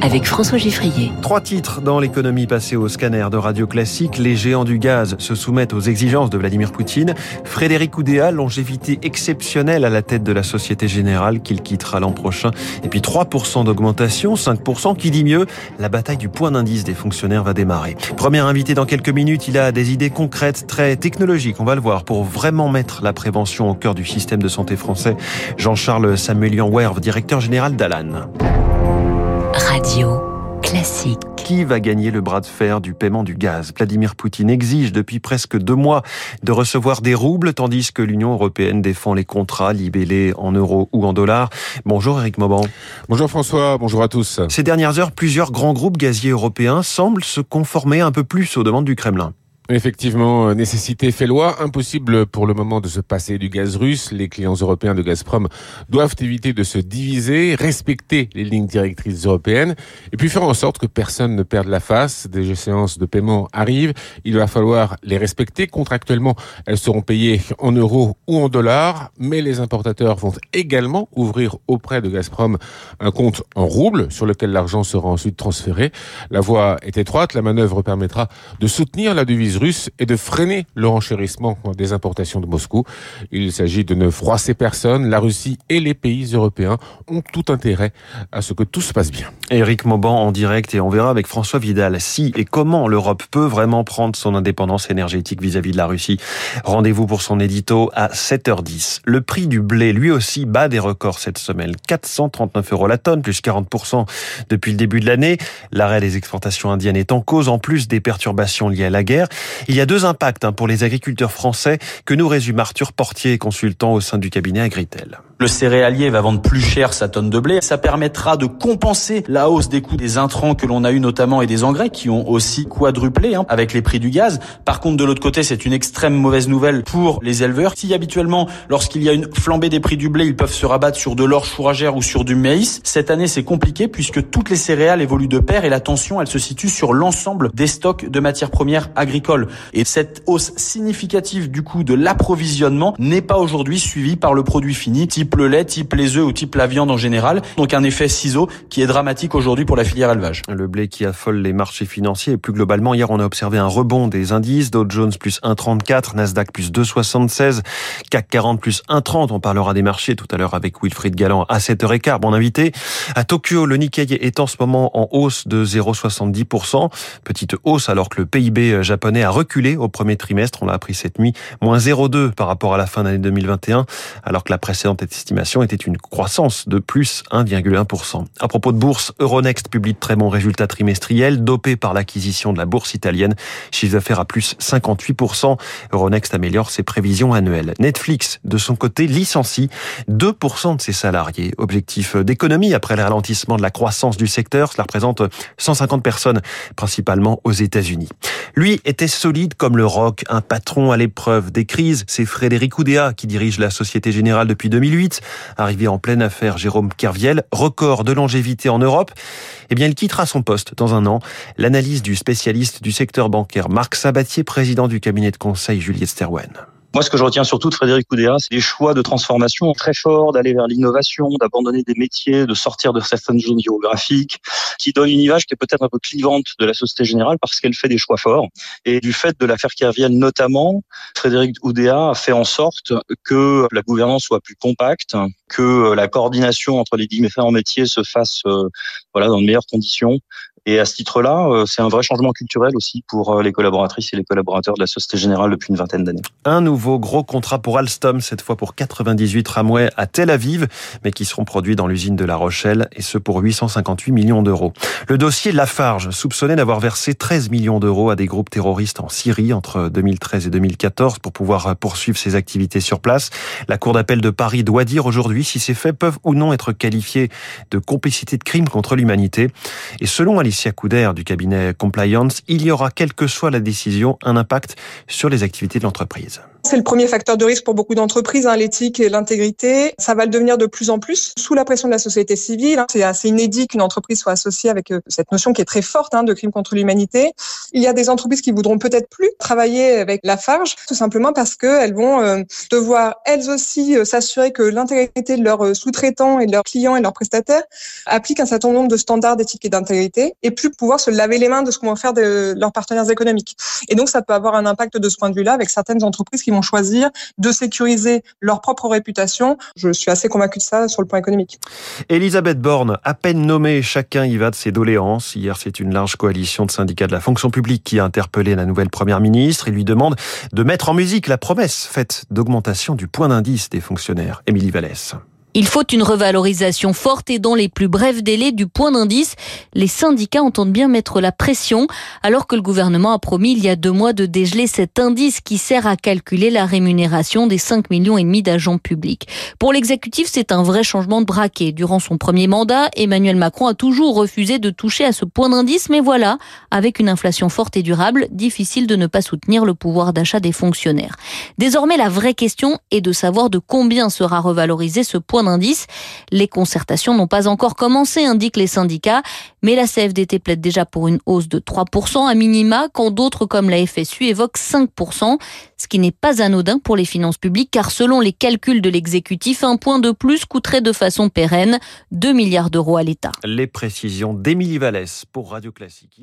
avec François Giffrier. Trois titres dans l'économie passée au scanner de Radio Classique. Les géants du gaz se soumettent aux exigences de Vladimir Poutine. Frédéric Oudéa, longévité exceptionnelle à la tête de la Société Générale qu'il quittera l'an prochain. Et puis 3% d'augmentation, 5%. Qui dit mieux La bataille du point d'indice des fonctionnaires va démarrer. Premier invité dans quelques minutes, il a des idées concrètes, très technologiques, on va le voir, pour vraiment mettre la prévention au cœur du système de santé français. Jean-Charles Samuelian Werve, directeur général d'Alan. Radio classique. Qui va gagner le bras de fer du paiement du gaz? Vladimir Poutine exige depuis presque deux mois de recevoir des roubles, tandis que l'Union européenne défend les contrats libellés en euros ou en dollars. Bonjour Eric Mauban. Bonjour François, bonjour à tous. Ces dernières heures, plusieurs grands groupes gaziers européens semblent se conformer un peu plus aux demandes du Kremlin. Effectivement, euh, nécessité fait loi. Impossible pour le moment de se passer du gaz russe. Les clients européens de Gazprom doivent éviter de se diviser, respecter les lignes directrices européennes et puis faire en sorte que personne ne perde la face. Des séances de paiement arrivent. Il va falloir les respecter. Contractuellement, elles seront payées en euros ou en dollars, mais les importateurs vont également ouvrir auprès de Gazprom un compte en roubles sur lequel l'argent sera ensuite transféré. La voie est étroite. La manœuvre permettra de soutenir la devise russe et de freiner le renchérissement des importations de Moscou. Il s'agit de ne froisser personne. La Russie et les pays européens ont tout intérêt à ce que tout se passe bien. Éric Mauban en direct et on verra avec François Vidal si et comment l'Europe peut vraiment prendre son indépendance énergétique vis-à-vis de la Russie. Rendez-vous pour son édito à 7h10. Le prix du blé, lui aussi, bat des records cette semaine. 439 euros la tonne, plus 40% depuis le début de l'année. L'arrêt des exportations indiennes est en cause, en plus des perturbations liées à la guerre. Il y a deux impacts hein, pour les agriculteurs français que nous résume Arthur Portier, consultant au sein du cabinet Agritel. Le céréalier va vendre plus cher sa tonne de blé. Ça permettra de compenser la hausse des coûts des intrants que l'on a eu notamment et des engrais qui ont aussi quadruplé hein, avec les prix du gaz. Par contre, de l'autre côté, c'est une extrême mauvaise nouvelle pour les éleveurs. Si habituellement, lorsqu'il y a une flambée des prix du blé, ils peuvent se rabattre sur de l'orge fourragère ou sur du maïs, cette année, c'est compliqué puisque toutes les céréales évoluent de pair et la tension, elle se situe sur l'ensemble des stocks de matières premières agricoles. Et cette hausse significative du coût de l'approvisionnement n'est pas aujourd'hui suivie par le produit fini, type le lait, type les œufs ou type la viande en général. Donc un effet ciseau qui est dramatique aujourd'hui pour la filière élevage. Le blé qui affole les marchés financiers et plus globalement, hier on a observé un rebond des indices, Dow Jones plus 1,34, Nasdaq plus 2,76, CAC 40 plus 1,30. On parlera des marchés tout à l'heure avec Wilfried Galland à 7h15. Bon invité. À Tokyo, le Nikkei est en ce moment en hausse de 0,70%. Petite hausse alors que le PIB japonais a reculé au premier trimestre. On l'a appris cette nuit. Moins 0,2 par rapport à la fin d'année 2021, alors que la précédente estimation était une croissance de plus 1,1%. À propos de bourse, Euronext publie de très bons résultats trimestriels, dopés par l'acquisition de la bourse italienne. Chiffre d'affaires à plus 58%. Euronext améliore ses prévisions annuelles. Netflix, de son côté, licencie 2% de ses salariés. Objectif d'économie après le ralentissement de la croissance du secteur. Cela représente 150 personnes, principalement aux États-Unis. Lui était solide comme le roc, un patron à l'épreuve des crises. C'est Frédéric Oudéa qui dirige la Société Générale depuis 2008. Arrivé en pleine affaire, Jérôme Kerviel, record de longévité en Europe. Eh bien, il quittera son poste dans un an. L'analyse du spécialiste du secteur bancaire Marc Sabatier, président du cabinet de conseil Juliette Sterwen. Moi, ce que je retiens surtout de Frédéric Oudéa, c'est des choix de transformation très forts, d'aller vers l'innovation, d'abandonner des métiers, de sortir de certaines zones géographiques, qui donne une image qui est peut-être un peu clivante de la Société Générale parce qu'elle fait des choix forts. Et du fait de l'affaire Kerviel notamment, Frédéric Oudéa a fait en sorte que la gouvernance soit plus compacte, que la coordination entre les différents métiers se fasse voilà, dans de meilleures conditions et à ce titre-là, euh, c'est un vrai changement culturel aussi pour euh, les collaboratrices et les collaborateurs de la Société Générale depuis une vingtaine d'années. Un nouveau gros contrat pour Alstom, cette fois pour 98 tramways à Tel Aviv, mais qui seront produits dans l'usine de La Rochelle, et ce pour 858 millions d'euros. Le dossier Lafarge, soupçonné d'avoir versé 13 millions d'euros à des groupes terroristes en Syrie entre 2013 et 2014 pour pouvoir poursuivre ses activités sur place. La Cour d'appel de Paris doit dire aujourd'hui si ces faits peuvent ou non être qualifiés de complicité de crime contre l'humanité. Et selon Alicia Couder du cabinet Compliance, il y aura, quelle que soit la décision, un impact sur les activités de l'entreprise. C'est le premier facteur de risque pour beaucoup d'entreprises, hein, l'éthique et l'intégrité. Ça va le devenir de plus en plus sous la pression de la société civile. Hein. C'est assez inédit qu'une entreprise soit associée avec euh, cette notion qui est très forte hein, de crime contre l'humanité. Il y a des entreprises qui voudront peut-être plus travailler avec la Farge, tout simplement parce qu'elles vont euh, devoir elles aussi euh, s'assurer que l'intégrité de leurs sous-traitants et de leurs clients et de leurs prestataires appliquent un certain nombre de standards d'éthique et d'intégrité et plus pouvoir se laver les mains de ce qu'on va faire de leurs partenaires économiques. Et donc ça peut avoir un impact de ce point de vue-là avec certaines entreprises qui vont choisir de sécuriser leur propre réputation. Je suis assez convaincue de ça sur le plan économique. Elisabeth Borne, à peine nommée, chacun y va de ses doléances. Hier, c'est une large coalition de syndicats de la fonction publique qui a interpellé la nouvelle première ministre et lui demande de mettre en musique la promesse faite d'augmentation du point d'indice des fonctionnaires. Émilie Vallès. Il faut une revalorisation forte et dans les plus brefs délais du point d'indice. Les syndicats entendent bien mettre la pression, alors que le gouvernement a promis il y a deux mois de dégeler cet indice qui sert à calculer la rémunération des 5 millions et demi d'agents publics. Pour l'exécutif, c'est un vrai changement de braquet. Durant son premier mandat, Emmanuel Macron a toujours refusé de toucher à ce point d'indice, mais voilà, avec une inflation forte et durable, difficile de ne pas soutenir le pouvoir d'achat des fonctionnaires. Désormais, la vraie question est de savoir de combien sera revalorisé ce point Les concertations n'ont pas encore commencé, indiquent les syndicats, mais la CFDT plaide déjà pour une hausse de 3% à minima, quand d'autres comme la FSU évoquent 5%, ce qui n'est pas anodin pour les finances publiques, car selon les calculs de l'exécutif, un point de plus coûterait de façon pérenne 2 milliards d'euros à l'État. Les précisions d'Émilie Vallès pour Radio Classique.